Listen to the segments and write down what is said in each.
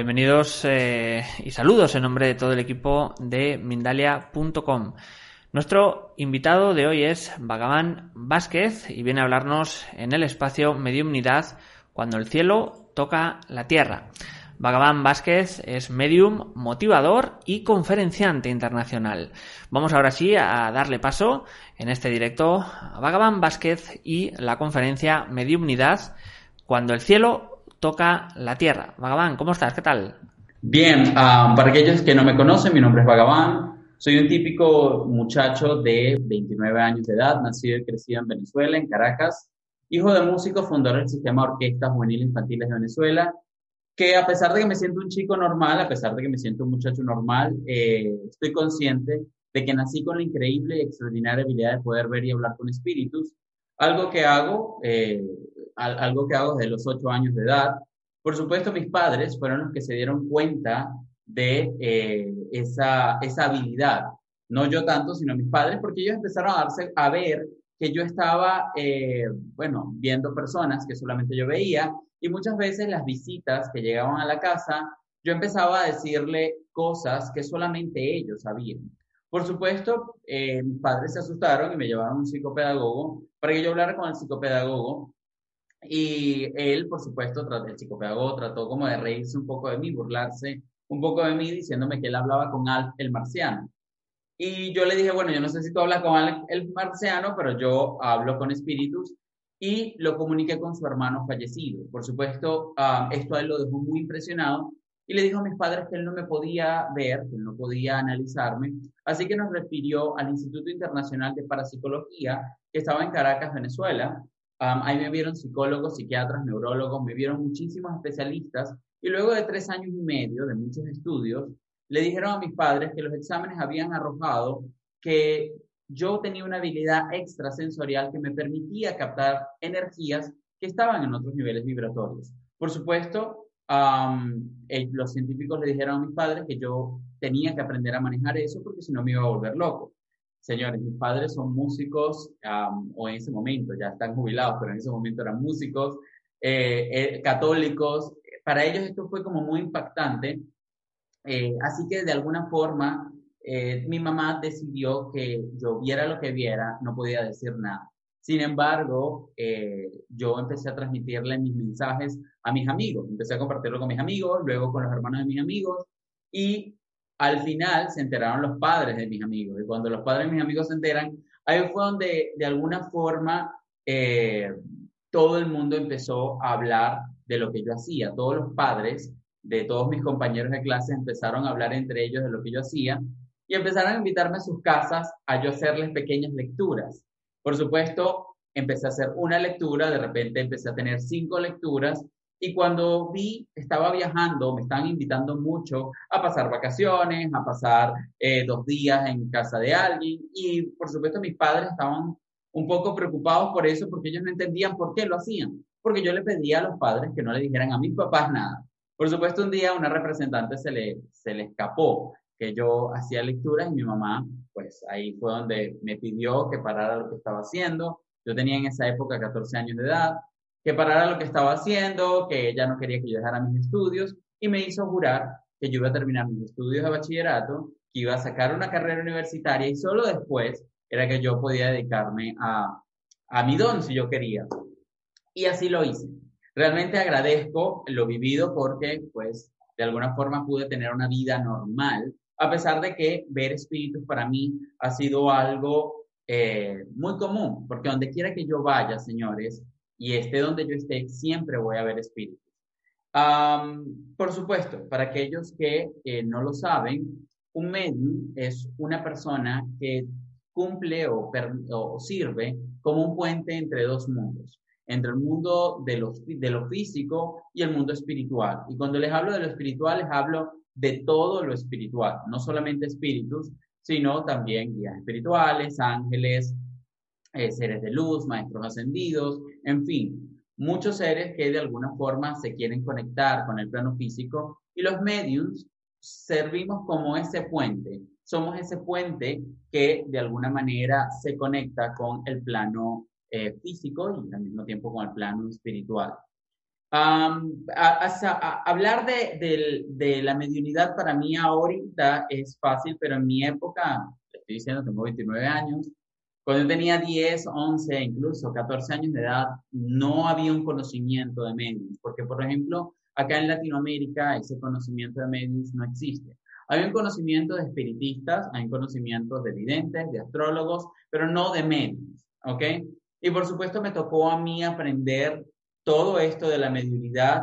Bienvenidos eh, y saludos en nombre de todo el equipo de Mindalia.com. Nuestro invitado de hoy es Bhagavan Vázquez y viene a hablarnos en el espacio Mediumnidad cuando el cielo toca la tierra. Bhagavan Vázquez es medium, motivador y conferenciante internacional. Vamos ahora sí a darle paso en este directo a Bhagavan Vázquez y la conferencia Mediumnidad cuando el cielo toca la tierra. Vagabán, ¿cómo estás? ¿Qué tal? Bien, ah, para aquellos que no me conocen, mi nombre es Vagabán. Soy un típico muchacho de 29 años de edad, nacido y crecido en Venezuela, en Caracas, hijo de músico, fundador del sistema orquestas juveniles infantiles de Venezuela, que a pesar de que me siento un chico normal, a pesar de que me siento un muchacho normal, eh, estoy consciente de que nací con la increíble y extraordinaria habilidad de poder ver y hablar con espíritus, algo que hago eh, algo que hago desde los ocho años de edad. Por supuesto, mis padres fueron los que se dieron cuenta de eh, esa, esa habilidad. No yo tanto, sino mis padres, porque ellos empezaron a darse a ver que yo estaba, eh, bueno, viendo personas que solamente yo veía y muchas veces las visitas que llegaban a la casa, yo empezaba a decirle cosas que solamente ellos sabían. Por supuesto, eh, mis padres se asustaron y me llevaron a un psicopedagogo para que yo hablara con el psicopedagogo y él, por supuesto, el psicopedagogo trató como de reírse un poco de mí, burlarse un poco de mí, diciéndome que él hablaba con Alf el marciano. Y yo le dije, bueno, yo no sé si tú hablas con Alf el marciano, pero yo hablo con espíritus y lo comuniqué con su hermano fallecido. Por supuesto, ah, esto a él lo dejó muy impresionado y le dijo a mis padres que él no me podía ver, que él no podía analizarme, así que nos refirió al Instituto Internacional de Parapsicología que estaba en Caracas, Venezuela, ahí me vieron psicólogos, psiquiatras, neurólogos, me vieron muchísimos especialistas y luego de tres años y medio de muchos estudios, le dijeron a mis padres que los exámenes habían arrojado que yo tenía una habilidad extrasensorial que me permitía captar energías que estaban en otros niveles vibratorios. Por supuesto, eh, los científicos le dijeron a mis padres que yo tenía que aprender a manejar eso porque si no me iba a volver loco. Señores, mis padres son músicos, o en ese momento ya están jubilados, pero en ese momento eran músicos, eh, eh, católicos. Para ellos esto fue como muy impactante. Eh, así que de alguna forma mi mamá decidió que yo viera lo que viera, no podía decir nada. Sin embargo, yo empecé a transmitirle mis mensajes a mis amigos. Empecé a compartirlo con mis amigos, luego con los hermanos de mis amigos y al final se enteraron los padres de mis amigos. Y cuando los padres de mis amigos se enteran, ahí fue donde de alguna forma eh, todo el mundo empezó a hablar de lo que yo hacía. Todos los padres de todos mis compañeros de clase empezaron a hablar entre ellos de lo que yo hacía y empezaron a invitarme a sus casas a yo hacerles pequeñas lecturas. Por supuesto, empecé a hacer una lectura, de repente empecé a tener cinco lecturas y cuando vi, estaba viajando, me estaban invitando mucho a pasar vacaciones, a pasar eh, dos días en casa de alguien. Y por supuesto mis padres estaban un poco preocupados por eso porque ellos no entendían por qué lo hacían. Porque yo le pedía a los padres que no le dijeran a mis papás nada. Por supuesto un día una representante se le, se le escapó que yo hacía lecturas y mi mamá, pues ahí fue donde me pidió que parara lo que estaba haciendo. Yo tenía en esa época 14 años de edad que parara lo que estaba haciendo, que ella no quería que yo dejara mis estudios y me hizo jurar que yo iba a terminar mis estudios de bachillerato, que iba a sacar una carrera universitaria y solo después era que yo podía dedicarme a, a mi don si yo quería. Y así lo hice. Realmente agradezco lo vivido porque, pues, de alguna forma pude tener una vida normal, a pesar de que ver espíritus para mí ha sido algo eh, muy común, porque donde quiera que yo vaya, señores, y esté donde yo esté, siempre voy a ver espíritus. por supuesto, para aquellos que no lo saben, un medium es una persona que cumple o, sirve como un puente entre dos mundos, entre el mundo de lo, de lo físico y el mundo espiritual. Y cuando les hablo de lo espiritual, les hablo de todo lo espiritual, no solamente espíritus, sino también guías espirituales, ángeles, eh, seres de luz, maestros ascendidos, en fin, muchos seres que de alguna forma se quieren conectar con el plano físico y los mediums servimos como ese puente. Somos ese puente que de alguna manera se conecta con el plano eh, físico y al mismo tiempo con el plano espiritual. Hablar de, de, la mediunidad para mí ahorita es fácil, pero en mi época, estoy diciendo, tengo 29 años, cuando yo tenía 10, 11, incluso 14 años de edad, no había un conocimiento de medios, porque por ejemplo, acá en Latinoamérica ese conocimiento de medios no existe. Hay un conocimiento de espiritistas, hay un conocimiento de videntes, de astrólogos, pero no de medios, ¿ok? Y por supuesto me tocó a mí aprender todo esto de la mediunidad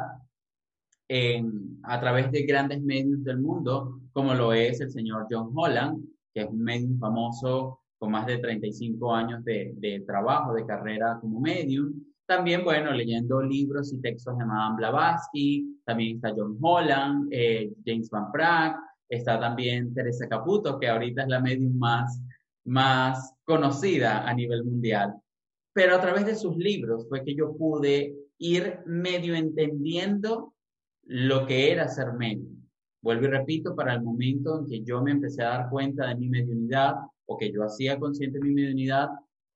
a través de grandes medios del mundo, como lo es el señor John Holland, que es un medium famoso con más de 35 años de, trabajo, de carrera como medium. También, bueno, leyendo libros y textos de Madame Blavatsky, también está John Holland, eh, James Van Praag, está también Teresa Caputo, que ahorita es la medium más, más conocida a nivel mundial. Pero a través de sus libros fue que yo pude ir medio entendiendo lo que era ser medium. Vuelvo y repito, para el momento en que yo me empecé a dar cuenta de mi mediunidad o que yo hacía consciente mi mediunidad,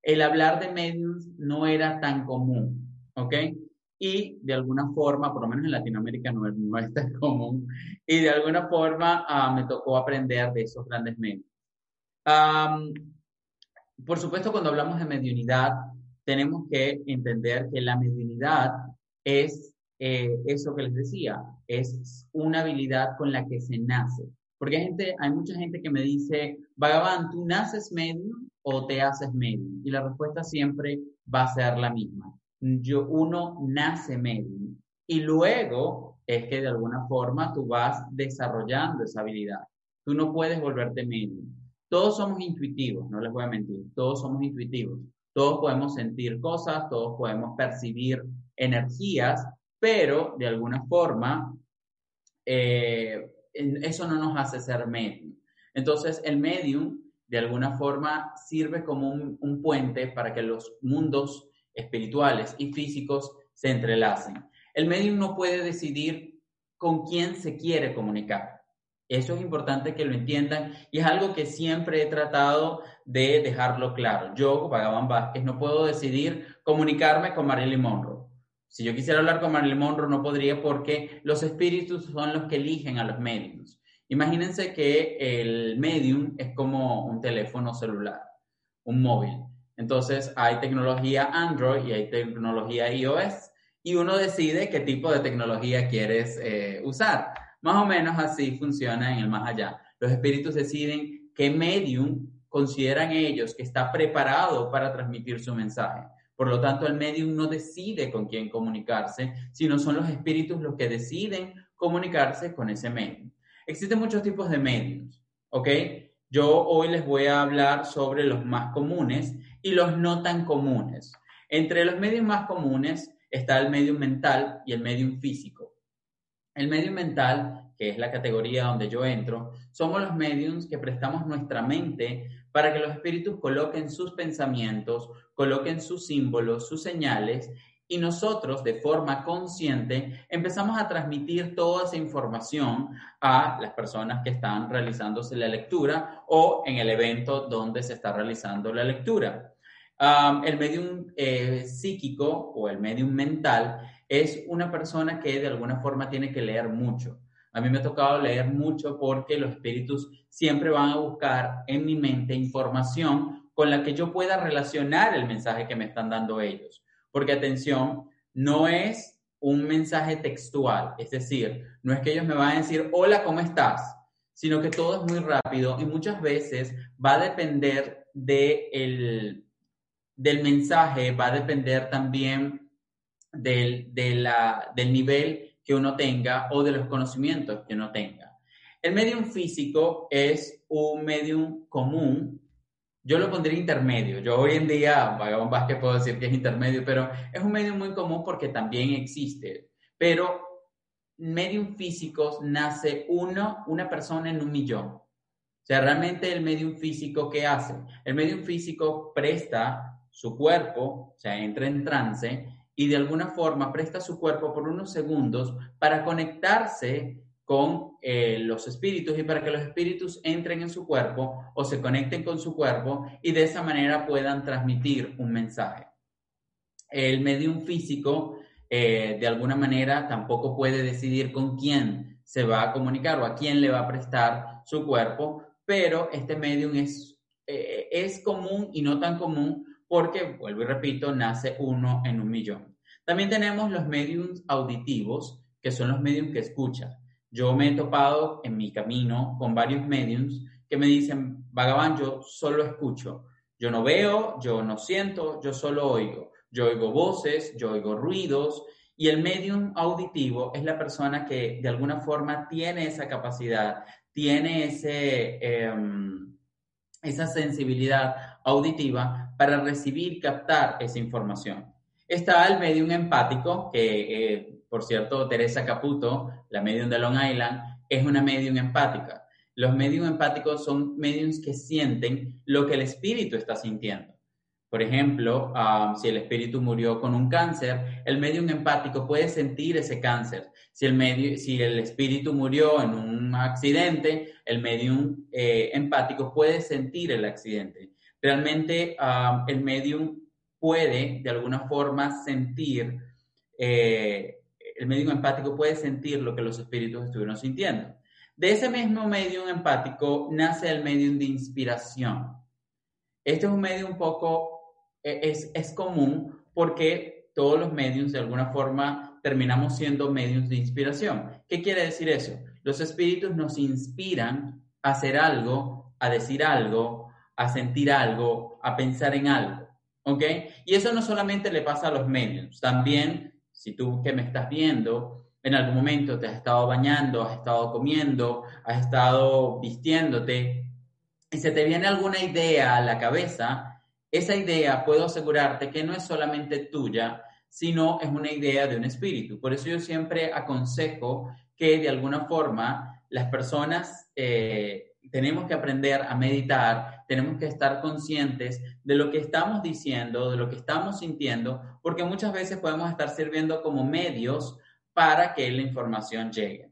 el hablar de mediums no era tan común, ¿ok? Y de alguna forma, por lo menos en Latinoamérica no, no es tan común, y de alguna forma uh, me tocó aprender de esos grandes medios. Por supuesto, cuando hablamos de mediunidad, tenemos que entender que la mediunidad es eh, eso que les decía, es una habilidad con la que se nace. Porque hay, gente, hay mucha gente que me dice, Bhagavan, ¿tú naces medium o te haces medium? Y la respuesta siempre va a ser la misma. Yo, uno nace medium y luego es que de alguna forma tú vas desarrollando esa habilidad. Tú no puedes volverte medium. Todos somos intuitivos, no les voy a mentir, todos somos intuitivos. Todos podemos sentir cosas, todos podemos percibir energías, pero de alguna forma eh, eso no nos hace ser medium. Entonces el medium de alguna forma sirve como un, puente para que los mundos espirituales y físicos se entrelacen. El medium no puede decidir con quién se quiere comunicar. Eso es importante que lo entiendan y es algo que siempre he tratado de dejarlo claro. Yo, Vagaban Vázquez, no puedo decidir comunicarme con Marilyn Monroe. Si yo quisiera hablar con Marilyn Monroe, no podría porque los espíritus son los que eligen a los mediums. Imagínense que el medium es como un teléfono celular, un móvil. Entonces hay tecnología Android y hay tecnología iOS y uno decide qué tipo de tecnología quieres eh, usar. Más o menos así funciona en el más allá. Los espíritus deciden qué medium consideran ellos que está preparado para transmitir su mensaje. Por lo tanto, el medium no decide con quién comunicarse, sino son los espíritus los que deciden comunicarse con ese medium. Existen muchos tipos de mediums, ¿ok? Yo hoy les voy a hablar sobre los más comunes y los no tan comunes. Entre los medios más comunes está el medium mental y el medium físico. El medio mental, que es la categoría donde yo entro, somos los mediums que prestamos nuestra mente para que los espíritus coloquen sus pensamientos, coloquen sus símbolos, sus señales, y nosotros de forma consciente empezamos a transmitir toda esa información a las personas que están realizándose la lectura o en el evento donde se está realizando la lectura. el medium eh, psíquico o el medium mental es una persona que de alguna forma tiene que leer mucho. A mí me ha tocado leer mucho porque los espíritus siempre van a buscar en mi mente información con la que yo pueda relacionar el mensaje que me están dando ellos. Porque atención, no es un mensaje textual, es decir, no es que ellos me van a decir, hola, ¿cómo estás? Sino que todo es muy rápido y muchas veces va a depender de del mensaje, va a depender también del, del nivel que uno tenga o de los conocimientos que uno tenga. El medium físico es un medium común. Yo lo pondría intermedio. Yo hoy en día, Vagabond Vázquez puedo decir que es intermedio, pero es un medium muy común porque también existe. Pero medium físicos nace uno, una persona en un millón. O sea, realmente el medium físico, ¿qué hace? El medium físico presta su cuerpo, o sea, entra en trance y de alguna forma presta su cuerpo por unos segundos para conectarse con eh, los espíritus y para que los espíritus entren en su cuerpo o se conecten con su cuerpo y de esa manera puedan transmitir un mensaje. El medium físico eh, de alguna manera tampoco puede decidir con quién se va a comunicar o a quién le va a prestar su cuerpo, pero este medium es, eh, es común y no tan común porque, vuelvo y repito, nace uno en un millón. También tenemos los mediums auditivos, que son los mediums que escuchan. Yo me he topado en mi camino con varios mediums que me dicen, Vagaban, yo solo escucho. Yo no veo, yo no siento, yo solo oigo. Yo oigo voces, yo oigo ruidos. Y el medium auditivo es la persona que de alguna forma tiene esa capacidad, tiene ese, em, esa sensibilidad auditiva para recibir, captar esa información. Está el medium empático, que eh, por cierto, Teresa Caputo, la medium de Long Island, es una medium empática. Los medios empáticos son medios que sienten lo que el espíritu está sintiendo. Por ejemplo, um, si el espíritu murió con un cáncer, el medium empático puede sentir ese cáncer. Si el, medio, si el espíritu murió en un accidente, el medium eh, empático puede sentir el accidente. Realmente um, el medium puede de alguna forma sentir, eh, el medium empático puede sentir lo que los espíritus estuvieron sintiendo. De ese mismo medium empático nace el medium de inspiración. Este es un medio un poco, e, es, es común porque todos los mediums de alguna forma terminamos siendo mediums de inspiración. ¿Qué quiere decir eso? Los espíritus nos inspiran a hacer algo, a decir algo, a sentir algo, a pensar en algo. ¿Ok? Y eso no solamente le pasa a los mediums, también, si tú que me estás viendo, en algún momento te has estado bañando, has estado comiendo, has estado vistiéndote y se te viene alguna idea a la cabeza, esa idea puedo asegurarte que no es solamente tuya, sino es una idea de un espíritu. Por eso yo siempre aconsejo que de alguna forma las personas eh, tenemos que aprender a meditar, tenemos que estar conscientes de lo que estamos diciendo, de lo que estamos sintiendo, porque muchas veces podemos estar sirviendo como medios para que la información llegue.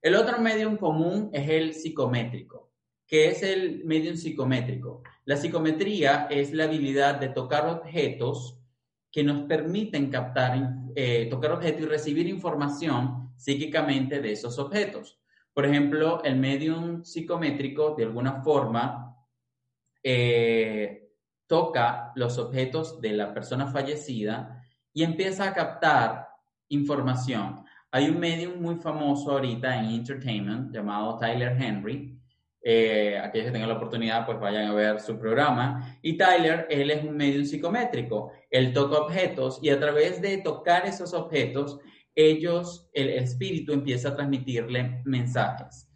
El otro medium común es el psicométrico. ¿Qué es el medium psicométrico? La psicometría es la habilidad de tocar objetos que nos permiten captar, eh, tocar objetos y recibir información psíquicamente de esos objetos. Por ejemplo, el medium psicométrico de alguna forma eh, toca los objetos de la persona fallecida y empieza a captar información. Hay un medium muy famoso ahorita en entertainment llamado Tyler Henry. Eh, aquellos que tengan la oportunidad, pues vayan a ver su programa. Y Tyler, él es un medium psicométrico. Él toca objetos y a través de tocar esos objetos, ellos, el espíritu empieza a transmitirle mensajes.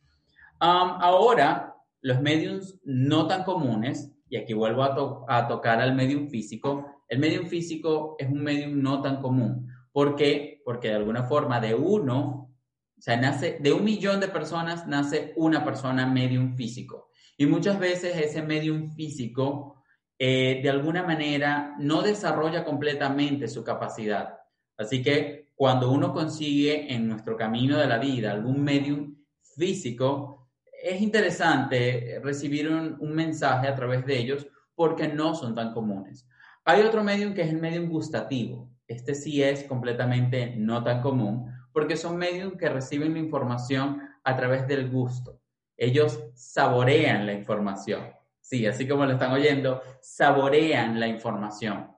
Ahora, los mediums no tan comunes, y aquí vuelvo a, tocar al medium físico, el medium físico es un medium no tan común. ¿Por qué? Porque de alguna forma de uno, o sea, nace, de un millón de personas nace una persona medium físico. Y muchas veces ese medium físico, eh, de alguna manera, no desarrolla completamente su capacidad. Así que cuando uno consigue en nuestro camino de la vida algún medium físico, es interesante recibir un, mensaje a través de ellos porque no son tan comunes. Hay otro medium que es el medium gustativo. Este sí es completamente no tan común porque son medios que reciben la información a través del gusto. Ellos saborean la información. Sí, así como lo están oyendo, saborean la información.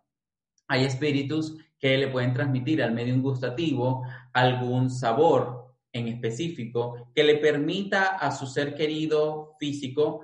Hay espíritus que le pueden transmitir al medium gustativo algún sabor en específico que le permita a su ser querido físico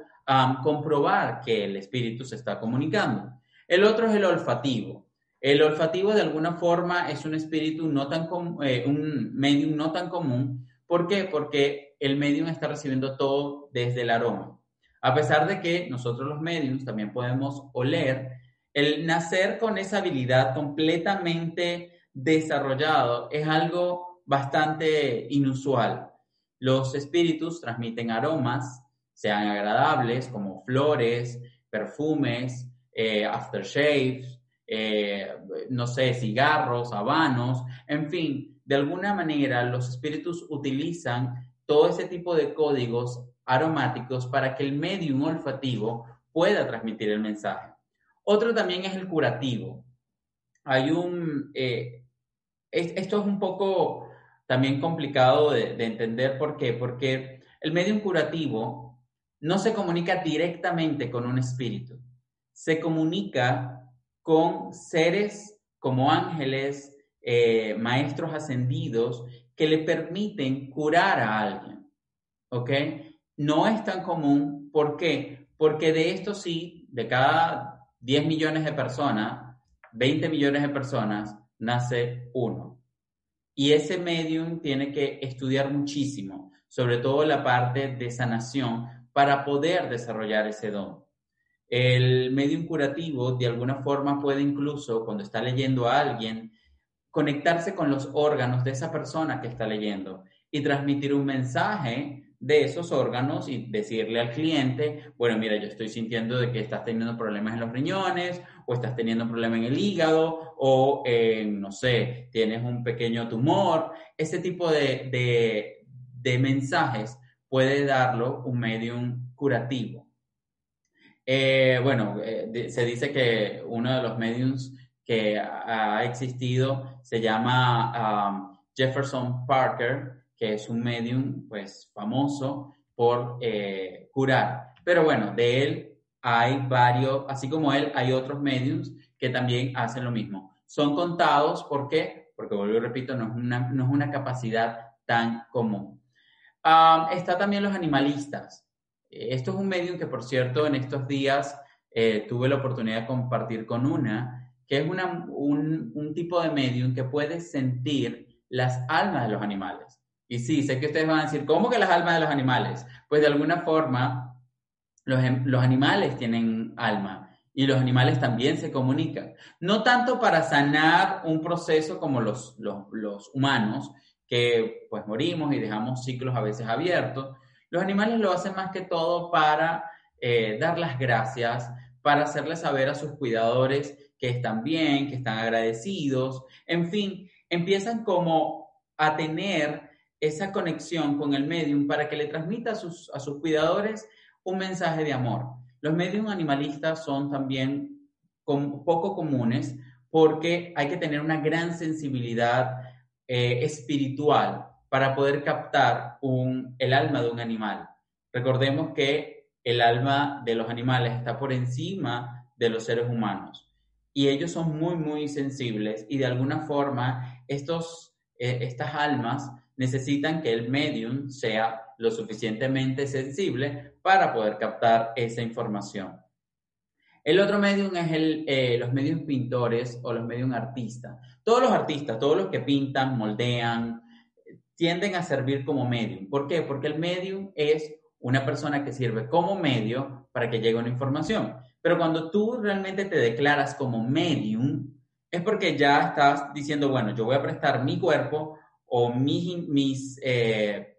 comprobar que el espíritu se está comunicando. El otro es el olfativo. El olfativo de alguna forma es un espíritu no tan eh, un medium no tan común. ¿Por qué? Porque el medium está recibiendo todo desde el aroma. A pesar de que nosotros los mediums también podemos oler, el nacer con esa habilidad completamente desarrollado es algo bastante inusual. Los espíritus transmiten aromas, sean agradables como flores, perfumes, eh, aftershaves, eh, no sé, cigarros, habanos, en fin, de alguna manera los espíritus utilizan todo ese tipo de códigos aromáticos para que el medium olfativo pueda transmitir el mensaje. Otro también es el curativo. Hay un, eh, esto es un poco también complicado de, de entender. ¿Por qué? Porque el medium curativo no se comunica directamente con un espíritu, se comunica con seres como ángeles, eh, maestros ascendidos, que le permiten curar a alguien. ¿Ok? No es tan común. ¿Por qué? Porque de esto sí, de cada 10 millones de personas, 20 millones de personas, nace uno. Y ese medium tiene que estudiar muchísimo, sobre todo la parte de sanación, para poder desarrollar ese don. El medium curativo, de alguna forma, puede incluso, cuando está leyendo a alguien, conectarse con los órganos de esa persona que está leyendo y transmitir un mensaje de esos órganos y decirle al cliente, bueno, mira, yo estoy sintiendo de que estás teniendo problemas en los riñones o estás teniendo un problema en el hígado o, eh, no sé, tienes un pequeño tumor. Ese tipo de, de, mensajes puede darlo un medium curativo. Eh, bueno, eh, se dice que uno de los mediums que ha existido se llama um, Jefferson Parker, que es un medium pues famoso por eh, curar. Pero bueno, de él hay varios, así como él, hay otros mediums que también hacen lo mismo. Son contados, ¿por qué? Porque vuelvo y repito, no es una, no es una capacidad tan común. Um, está también los animalistas. Esto es un medium que, por cierto, en estos días eh, tuve la oportunidad de compartir con una que es un, tipo de medium que puede sentir las almas de los animales. Y sí, sé que ustedes van a decir, ¿cómo que las almas de los animales? Pues de alguna forma, los, em, los animales tienen alma y los animales también se comunican. No tanto para sanar un proceso como los, los, humanos, que pues morimos y dejamos ciclos a veces abiertos. Los animales lo hacen más que todo para eh, dar las gracias, para hacerles saber a sus cuidadores que están bien, que están agradecidos, en fin, empiezan como a tener esa conexión con el medium para que le transmita a sus, a sus cuidadores un mensaje de amor. Los medium animalistas son también poco comunes porque hay que tener una gran sensibilidad eh, espiritual para poder captar un, el alma de un animal. Recordemos que el alma de los animales está por encima de los seres humanos y ellos son muy, muy sensibles y de alguna forma estos, eh, estas almas necesitan que el medium sea lo suficientemente sensible para poder captar esa información. El otro medium es el, eh, los medios pintores o los medios artistas. Todos los artistas, todos los que pintan, moldean, tienden a servir como medium. ¿Por qué? Porque el medium es una persona que sirve como medio para que llegue una información. Pero cuando tú realmente te declaras como medium, es porque ya estás diciendo, bueno, yo voy a prestar mi cuerpo o mis, mis eh,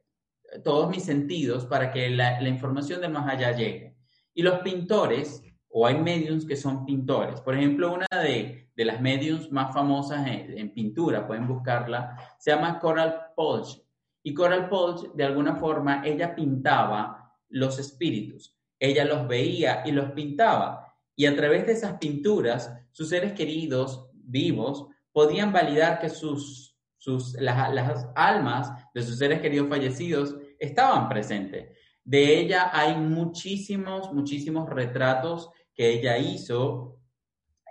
todos mis sentidos para que la, la, información de más allá llegue. Y los pintores, o hay mediums que son pintores. Por ejemplo, una de, de las mediums más famosas en, en, pintura, pueden buscarla, se llama Coral Polch. Y Coral Polch, de alguna forma, ella pintaba los espíritus ella los veía y los pintaba. Y a través de esas pinturas, sus seres queridos vivos podían validar que sus, sus, las, las almas de sus seres queridos fallecidos estaban presentes. De ella hay muchísimos, muchísimos retratos que ella hizo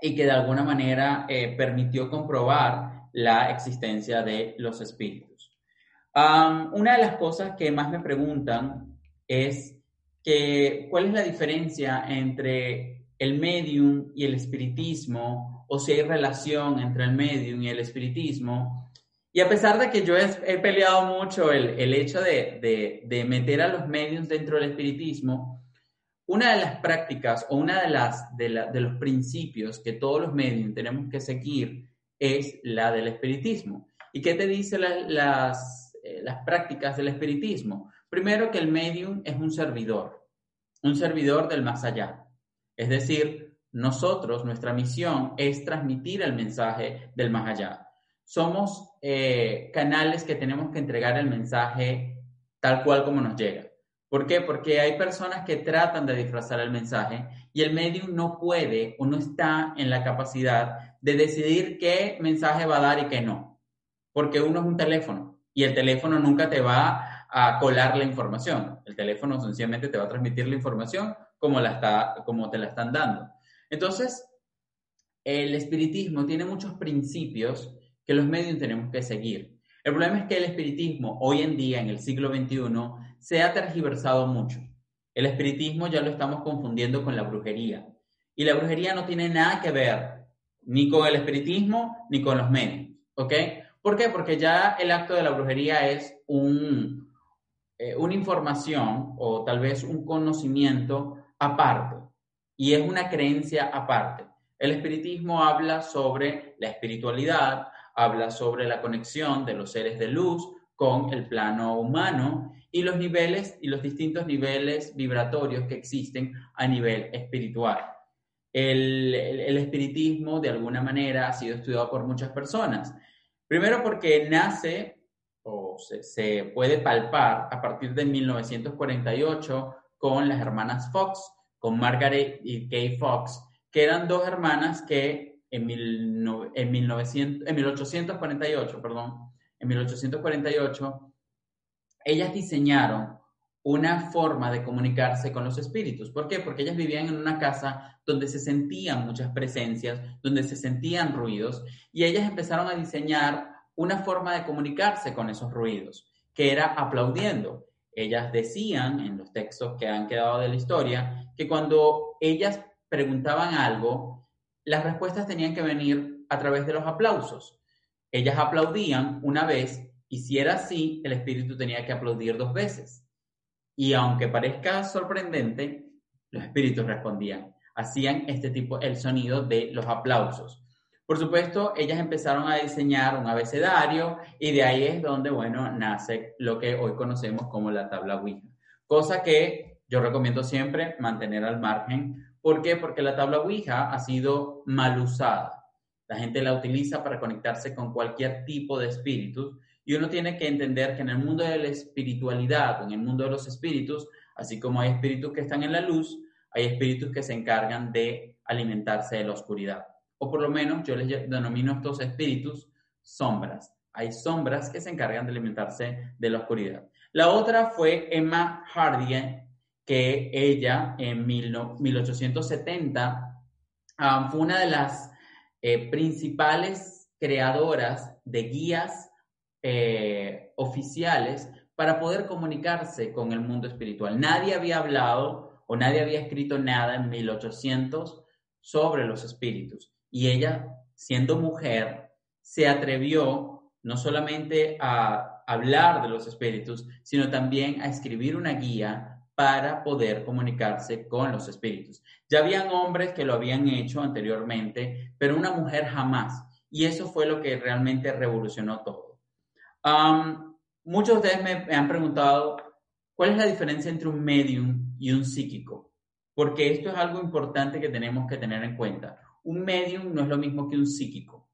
y que de alguna manera eh, permitió comprobar la existencia de los espíritus. una de las cosas que más me preguntan es que cuál es la diferencia entre el medium y el espiritismo, o si hay relación entre el medium y el espiritismo. Y a pesar de que yo he, peleado mucho el, el hecho de, de, meter a los mediums dentro del espiritismo, una de las prácticas o una de, las, de, la, de los principios que todos los mediums tenemos que seguir es la del espiritismo. ¿Y qué te dice las, eh, las prácticas del espiritismo? Primero que el medium es un servidor, un servidor del más allá. Es decir, nosotros, nuestra misión es transmitir el mensaje del más allá. Somos eh, canales que tenemos que entregar el mensaje tal cual como nos llega. ¿Por qué? Porque hay personas que tratan de disfrazar el mensaje y el medium no puede o no está en la capacidad de decidir qué mensaje va a dar y qué no. porque uno es un teléfono y el teléfono nunca te va a colar la información. El teléfono sencillamente te va a transmitir la información como, la está, como te la están dando. Entonces, el espiritismo tiene muchos principios que los medios tenemos que seguir. El problema es que el espiritismo hoy en día, en el siglo XXI, se ha tergiversado mucho. El espiritismo ya lo estamos confundiendo con la brujería. Y la brujería no tiene nada que ver ni con el espiritismo ni con los medios. ¿Ok? ¿Por qué? Porque ya el acto de la brujería es un, eh, una información o tal vez un conocimiento aparte. Y es una creencia aparte. El espiritismo habla sobre la espiritualidad, habla sobre la conexión de los seres de luz con el plano humano y los niveles y los distintos niveles vibratorios que existen a nivel espiritual. El, espiritismo, de alguna manera, ha sido estudiado por muchas personas. Primero porque nace o se, se puede palpar a partir de 1948 con las hermanas Fox, con Margaret y Kay Fox, que eran dos hermanas que en, 1900, en 1848, perdón, en 1848, ellas diseñaron una forma de comunicarse con los espíritus. ¿Por qué? Porque ellas vivían en una casa donde se sentían muchas presencias, donde se sentían ruidos, y ellas empezaron a diseñar una forma de comunicarse con esos ruidos, que era aplaudiendo. Ellas decían en los textos que han quedado de la historia que cuando ellas preguntaban algo, las respuestas tenían que venir a través de los aplausos. Ellas aplaudían una vez y si era así, el espíritu tenía que aplaudir dos veces. Y aunque parezca sorprendente, los espíritus respondían. Hacían este tipo, el sonido de los aplausos. Por supuesto, ellas empezaron a diseñar un abecedario y de ahí es donde, bueno, nace lo que hoy conocemos como la tabla Ouija. Cosa que yo recomiendo siempre mantener al margen ¿Por qué? Porque la tabla Ouija ha sido mal usada. La gente la utiliza para conectarse con cualquier tipo de espíritus y uno tiene que entender que en el mundo de la espiritualidad, en el mundo de los espíritus, así como hay espíritus que están en la luz, hay espíritus que se encargan de alimentarse de la oscuridad. O por lo menos yo les denomino estos espíritus sombras. Hay sombras que se encargan de alimentarse de la oscuridad. La otra fue Emma Hardy, que ella en 1870 fue una de las eh, principales creadoras de guías eh, oficiales para poder comunicarse con el mundo espiritual. Nadie había hablado o nadie había escrito nada en 1800 sobre los espíritus. Y ella, siendo mujer, se atrevió no solamente a hablar de los espíritus, sino también a escribir una guía para poder comunicarse con los espíritus. Ya habían hombres que lo habían hecho anteriormente, pero una mujer jamás. Y eso fue lo que realmente revolucionó todo. muchos de ustedes me, han preguntado, ¿cuál es la diferencia entre un medium y un psíquico? Porque esto es algo importante que tenemos que tener en cuenta. Un medium no es lo mismo que un psíquico.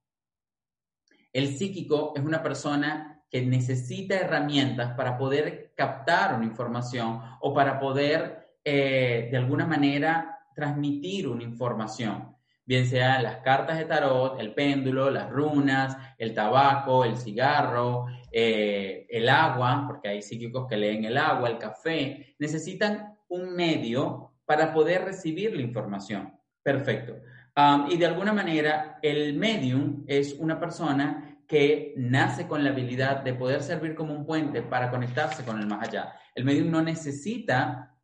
El psíquico es una persona que necesita herramientas para poder captar una información o para poder eh, de alguna manera transmitir una información, bien sea las cartas de tarot, el péndulo, las runas, el tabaco, el cigarro, eh, el agua, porque hay psíquicos que leen el agua, el café, necesitan un medio para poder recibir la información. Perfecto. y de alguna manera, el medium es una persona que nace con la habilidad de poder servir como un puente para conectarse con el más allá. El medium no necesita,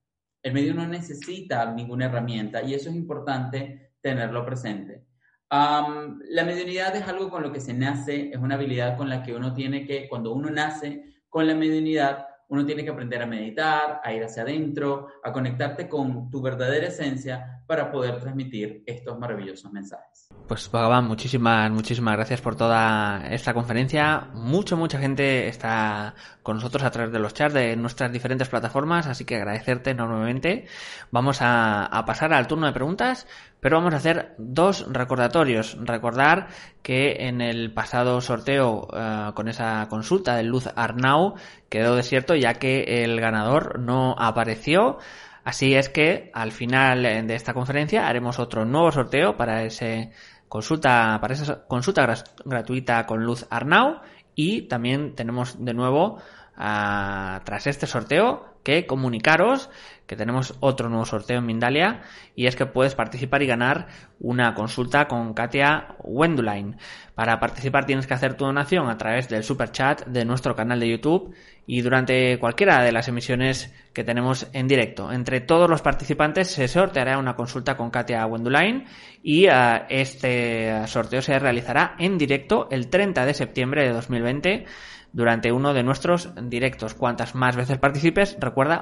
el medium no necesita ninguna herramienta y eso es importante tenerlo presente. la mediunidad es algo con lo que se nace, es una habilidad con la que uno tiene que, cuando uno nace con la mediunidad, uno tiene que aprender a meditar, a ir hacia adentro, a conectarte con tu verdadera esencia para poder transmitir estos maravillosos mensajes. Pues Bhagavan, muchísimas, muchísimas gracias por toda esta conferencia. Mucha, mucha gente está con nosotros a través de los chats de nuestras diferentes plataformas, así que agradecerte enormemente. Vamos a, pasar al turno de preguntas, pero vamos a hacer dos recordatorios. Recordar que en el pasado sorteo eh, con esa consulta de Luz Arnau quedó desierto ya que el ganador no apareció. Así es que al final de esta conferencia haremos otro nuevo sorteo para ese consulta, para esa consulta gratuita con Luz Arnau Y también tenemos de nuevo, ah, tras este sorteo, que comunicaros que tenemos otro nuevo sorteo en Mindalia y es que puedes participar y ganar una consulta con Katia Wendulain. Para participar tienes que hacer tu donación a través del super chat de nuestro canal de YouTube y durante cualquiera de las emisiones que tenemos en directo. Entre todos los participantes se sorteará una consulta con Katia Wendulain y uh, este sorteo se realizará en directo el 30 de septiembre de 2020 durante uno de nuestros directos. Cuantas más veces participes,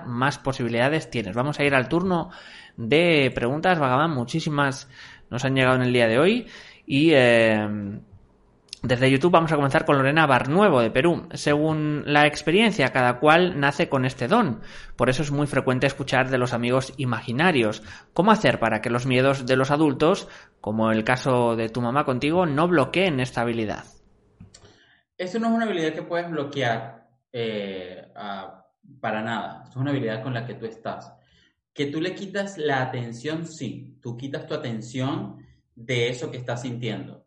más posibilidades tienes. Vamos a ir al turno de preguntas, Vagabán. Muchísimas nos han llegado en el día de hoy y eh, desde YouTube vamos a comenzar con Lorena Barnuevo de Perú. Según la experiencia, cada cual nace con este don. Por eso es muy frecuente escuchar de los amigos imaginarios. ¿Cómo hacer para que los miedos de los adultos, como el caso de tu mamá contigo, no bloqueen esta habilidad? Eso no es una habilidad que puedes bloquear eh, para nada. Es una habilidad con la que tú estás. Que tú le quitas la atención, sí. Tú quitas tu atención de eso que estás sintiendo.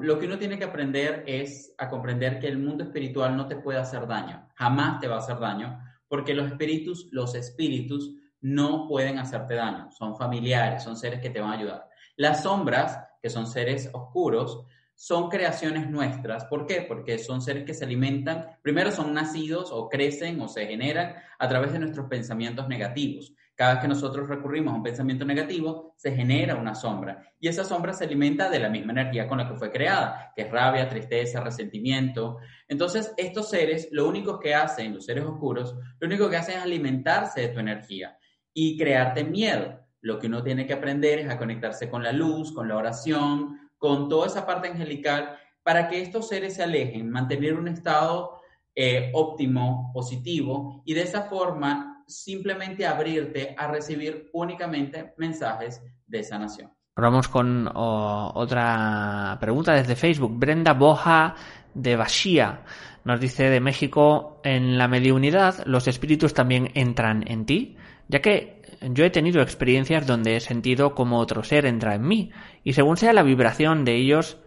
lo que uno tiene que aprender es a comprender que el mundo espiritual no te puede hacer daño. Jamás te va a hacer daño porque los espíritus, los espíritus no pueden hacerte daño. Son familiares, son seres que te van a ayudar. Las sombras, que son seres oscuros, son creaciones nuestras. ¿Por qué? Porque son seres que se alimentan, primero son nacidos o crecen o se generan a través de nuestros pensamientos negativos. Cada vez que nosotros recurrimos a un pensamiento negativo, se genera una sombra. Y esa sombra se alimenta de la misma energía con la que fue creada, que es rabia, tristeza, resentimiento. Entonces, estos seres, lo único que hacen, los seres oscuros, lo único que hacen es alimentarse de tu energía y crearte miedo. Lo que uno tiene que aprender es a conectarse con la luz, con la oración, con toda esa parte angelical para que estos seres se alejen, mantener un estado eh, óptimo, positivo y de esa forma simplemente abrirte a recibir únicamente mensajes de sanación. Vamos con otra pregunta desde Facebook. Brenda Boja de Bashia nos dice de México, en la mediunidad los espíritus también entran en ti, ya que yo he tenido experiencias donde he sentido como otro ser entra en mí, y según sea la vibración de ellos,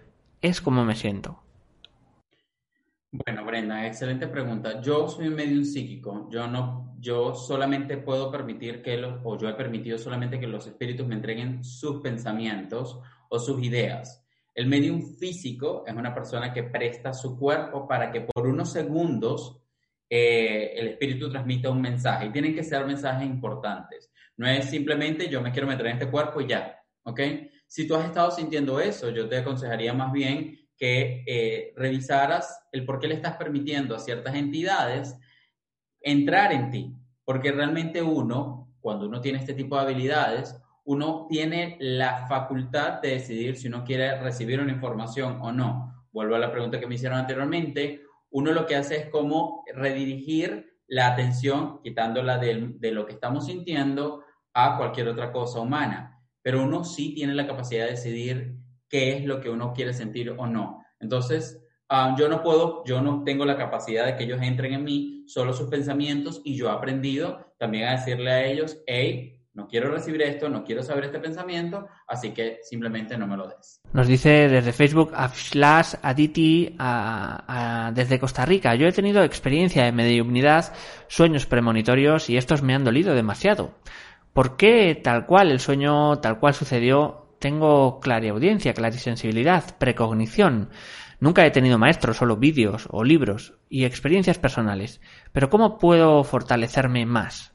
es como me siento. Bueno, Brenda, excelente pregunta. Yo soy un medium psíquico. Yo no, yo solamente puedo permitir que los, o yo he permitido solamente que los espíritus me entreguen sus pensamientos o sus ideas. El medium físico es una persona que presta su cuerpo para que por unos segundos eh, el espíritu transmita un mensaje. Y tienen que ser mensajes importantes. No es simplemente yo me quiero meter en este cuerpo y ya, ¿ok? Si tú has estado sintiendo eso, yo te aconsejaría más bien que eh, revisaras el por qué le estás permitiendo a ciertas entidades entrar en ti, porque realmente uno, cuando uno tiene este tipo de habilidades, uno tiene la facultad de decidir si uno quiere recibir una información o no. Vuelvo a la pregunta que me hicieron anteriormente, uno lo que hace es como redirigir la atención, quitándola de, de lo que estamos sintiendo, a cualquier otra cosa humana. Pero uno sí tiene la capacidad de decidir qué es lo que uno quiere sentir o no. Entonces, ah, yo no puedo, yo no tengo la capacidad de que ellos entren en mí, solo sus pensamientos, y yo he aprendido también a decirle a ellos, hey, no quiero recibir esto, no quiero saber este pensamiento, así que simplemente no me lo des. Nos dice desde Facebook Afslash Aditi desde Costa Rica. Yo he tenido experiencia de mediunidad, sueños premonitorios y estos me han dolido demasiado. ¿Por qué tal cual el sueño tal cual sucedió? Tengo clariaudiencia, clarisensibilidad, precognición. Nunca he tenido maestros, solo vídeos o libros y experiencias personales. Pero ¿cómo puedo fortalecerme más?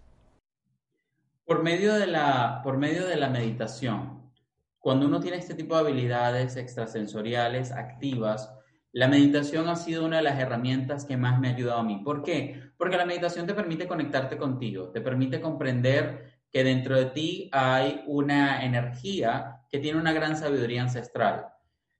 Por medio de la, por medio de la meditación. Cuando uno tiene este tipo de habilidades extrasensoriales activas, la meditación ha sido una de las herramientas que más me ha ayudado a mí. ¿Por qué? Porque la meditación te permite conectarte contigo, te permite comprender que dentro de ti hay una energía que tiene una gran sabiduría ancestral.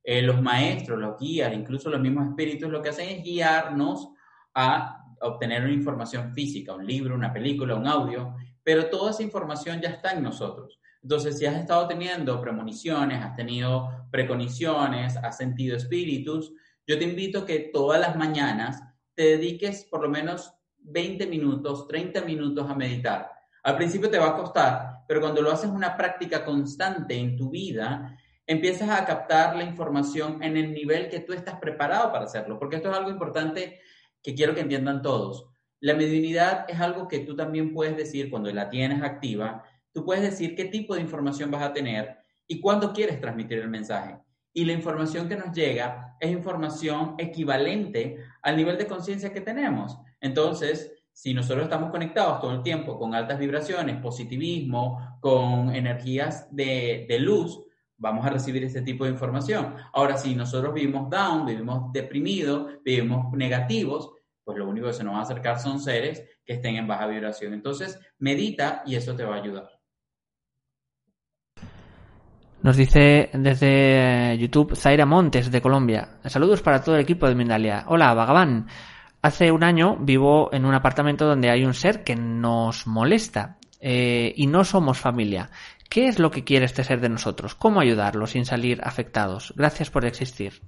Eh, los maestros, los guías, incluso los mismos espíritus, lo que hacen es guiarnos a obtener una información física, un libro, una película, un audio, pero toda esa información ya está en nosotros. Entonces, si has estado teniendo premoniciones, has tenido preconiciones, has sentido espíritus, yo te invito a que todas las mañanas te dediques por lo menos 20 minutos, 30 minutos a meditar. Al principio te va a costar, pero cuando lo haces una práctica constante en tu vida, empiezas a captar la información en el nivel que tú estás preparado para hacerlo, porque esto es algo importante que quiero que entiendan todos. La mediunidad es algo que tú también puedes decir cuando la tienes activa, tú puedes decir qué tipo de información vas a tener y cuándo quieres transmitir el mensaje. Y la información que nos llega es información equivalente al nivel de conciencia que tenemos. Entonces, si nosotros estamos conectados todo el tiempo con altas vibraciones, positivismo, con energías de, de luz, vamos a recibir ese tipo de información. Ahora, si nosotros vivimos down, vivimos deprimidos, vivimos negativos, pues lo único que se nos va a acercar son seres que estén en baja vibración. Entonces, medita y eso te va a ayudar. Nos dice desde YouTube Zaira Montes de Colombia. Saludos para todo el equipo de Mindalia. Hola, Vagabán. Hace un año vivo en un apartamento donde hay un ser que nos molesta eh, y no somos familia. ¿Qué es lo que quiere este ser de nosotros? ¿Cómo ayudarlo sin salir afectados? Gracias por existir.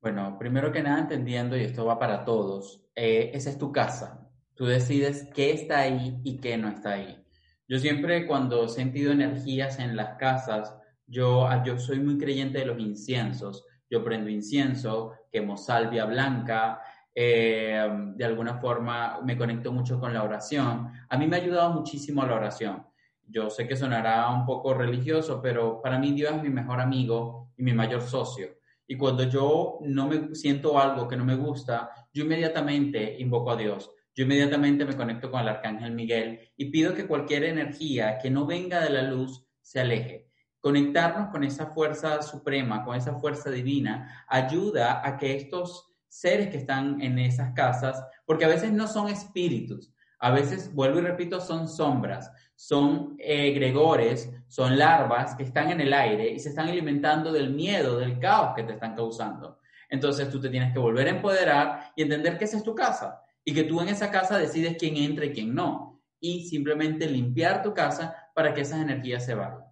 Bueno, primero que nada entendiendo, y esto va para todos, eh, esa es tu casa. Tú decides qué está ahí y qué no está ahí. Yo siempre cuando he sentido energías en las casas, yo, ah, yo soy muy creyente de los inciensos. Yo prendo incienso, quemo salvia blanca, eh, de alguna forma me conecto mucho con la oración. A mí me ha ayudado muchísimo la oración yo sé que sonará un poco religioso, pero para mí Dios es mi mejor amigo y mi mayor socio. Y cuando yo no me siento algo que no me gusta, yo inmediatamente invoco a Dios. Yo inmediatamente me conecto con el arcángel Miguel y pido que cualquier energía que no venga de la luz se aleje. Conectarnos con esa fuerza suprema, con esa fuerza divina, ayuda a que estos seres que están en esas casas, porque a veces no son espíritus, a veces, vuelvo y repito, son sombras, son egregores, son larvas que están en el aire y se están alimentando del miedo, del caos que te están causando. Entonces tú te tienes que volver a empoderar y entender que esa es tu casa y que tú en esa casa decides quién entra y quién no. Y simplemente limpiar tu casa para que esas energías se vayan.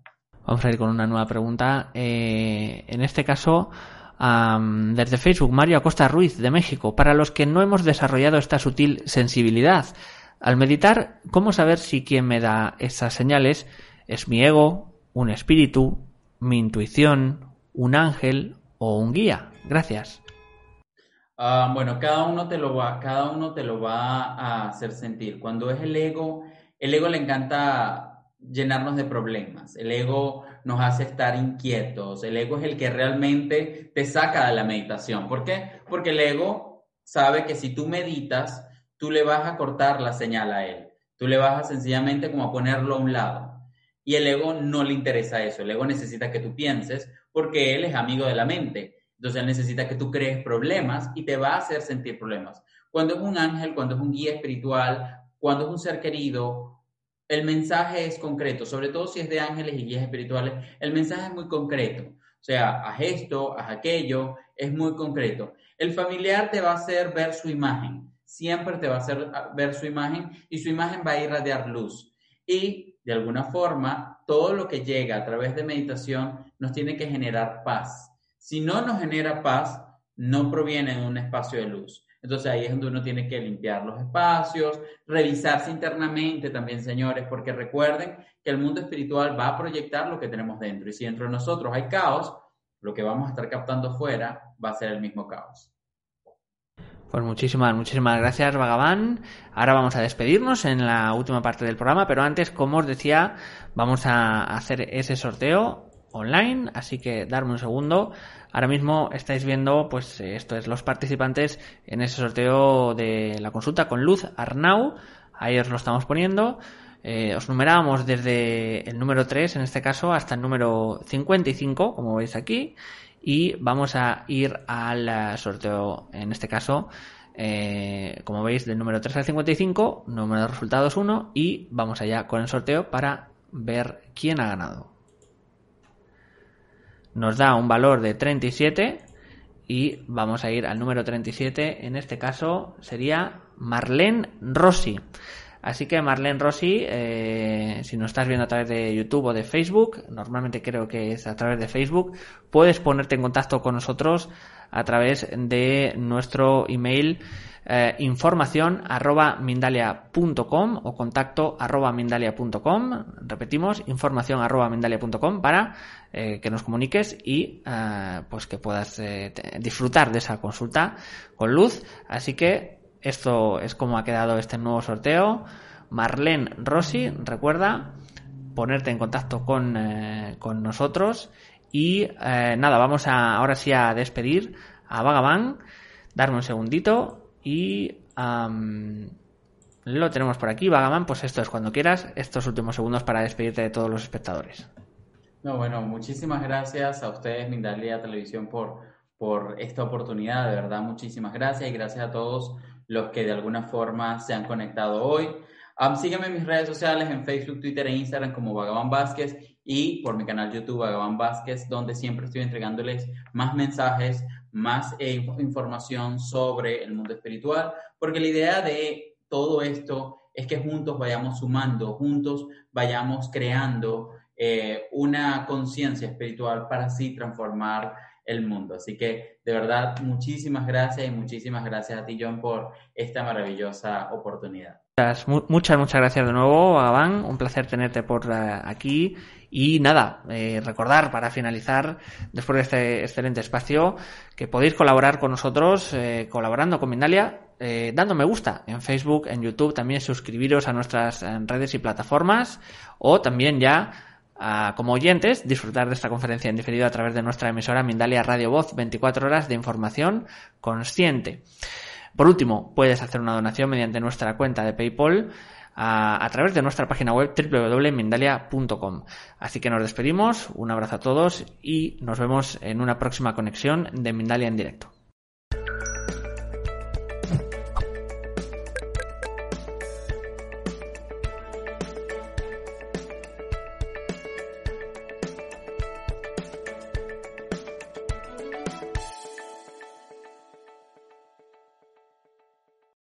Vamos a ir con una nueva pregunta. Eh, en este caso, desde Facebook, Mario Acosta Ruiz, de México. Para los que no hemos desarrollado esta sutil sensibilidad, al meditar, ¿cómo saber si quien me da esas señales es mi ego, un espíritu, mi intuición, un ángel o un guía? Gracias. Ah, bueno, cada uno, te lo va, cada uno te lo va a hacer sentir. Cuando es el ego, el ego le encanta llenarnos de problemas. El ego nos hace estar inquietos. El ego es el que realmente te saca de la meditación. ¿Por qué? Porque el ego sabe que si tú meditas, tú le vas a cortar la señal a él. Tú le vas a sencillamente como a ponerlo a un lado. Y el ego no le interesa eso. El ego necesita que tú pienses porque él es amigo de la mente. Entonces él necesita que tú crees problemas y te va a hacer sentir problemas. Cuando es un ángel, cuando es un guía espiritual, cuando es un ser querido, el mensaje es concreto, sobre todo si es de ángeles y guías espirituales, el mensaje es muy concreto. O sea, haz esto, haz aquello, es muy concreto. El familiar te va a hacer ver su imagen siempre te va a hacer ver su imagen y su imagen va a irradiar luz. Y de alguna forma, todo lo que llega a través de meditación nos tiene que generar paz. Si no nos genera paz, no proviene de un espacio de luz. Entonces ahí es donde uno tiene que limpiar los espacios, revisarse internamente también, señores, porque recuerden que el mundo espiritual va a proyectar lo que tenemos dentro. Y si dentro de nosotros hay caos, lo que vamos a estar captando fuera va a ser el mismo caos. Pues muchísimas, muchísimas gracias, Vagabán. Ahora vamos a despedirnos en la última parte del programa, pero antes, como os decía, vamos a hacer ese sorteo online, así que darme un segundo. Ahora mismo estáis viendo, pues esto es los participantes en ese sorteo de la consulta con Luz Arnau. Ahí os lo estamos poniendo. Eh, os numerábamos desde el número 3, en este caso, hasta el número 55, como veis aquí y vamos a ir al eh, sorteo, en este caso, eh, como veis, del número 3 al 55, número de resultados 1 y vamos allá con el sorteo para ver quién ha ganado. Nos da un valor de 37 y vamos a ir al número 37, en este caso sería Marlene Rossi. Así que Marlene Rossi, eh, si nos estás viendo a través de YouTube o de Facebook, normalmente creo que es a través de Facebook, puedes ponerte en contacto con nosotros a través de nuestro email eh, información arroba mindalia.com o contacto arroba mindalia.com. Repetimos, información arroba mindalia.com para eh, que nos comuniques y eh, pues que puedas disfrutar de esa consulta con luz. Así que esto es como ha quedado este nuevo sorteo. Marlene Rossi, recuerda ponerte en contacto con, con nosotros y nada, vamos a ahora sí a despedir a Vagaban, darme un segundito y lo tenemos por aquí, Vagaman, pues esto es cuando quieras, estos últimos segundos para despedirte de todos los espectadores. No, bueno, muchísimas gracias a ustedes, Mindalia Televisión, por, por esta oportunidad, de verdad, muchísimas gracias y gracias a todos los que de alguna forma se han conectado hoy. sígueme en mis redes sociales, en Facebook, Twitter e Instagram como Vagaban Vázquez y por mi canal YouTube Vagaban Vázquez, donde siempre estoy entregándoles más mensajes, más eh, información sobre el mundo espiritual, porque la idea de todo esto es que juntos vayamos sumando, juntos vayamos creando eh, una conciencia espiritual para así transformar el mundo. Así que de verdad, muchísimas gracias y muchísimas gracias a ti, John, por esta maravillosa oportunidad. Muchas, muchas gracias de nuevo, Abán. Un placer tenerte por eh, aquí. Y nada, eh, recordar para finalizar, después de este excelente espacio, que podéis colaborar con nosotros, eh, colaborando con Mindalia, dando me gusta en Facebook, en YouTube, también suscribiros a nuestras redes y plataformas, o también ya como oyentes, disfrutar de esta conferencia en diferido a través de nuestra emisora Mindalia Radio Voz, 24 horas de información consciente. Por último, puedes hacer una donación mediante nuestra cuenta de PayPal a, través de nuestra página web www.mindalia.com. Así que nos despedimos, un abrazo a todos y nos vemos en una próxima conexión de Mindalia en directo.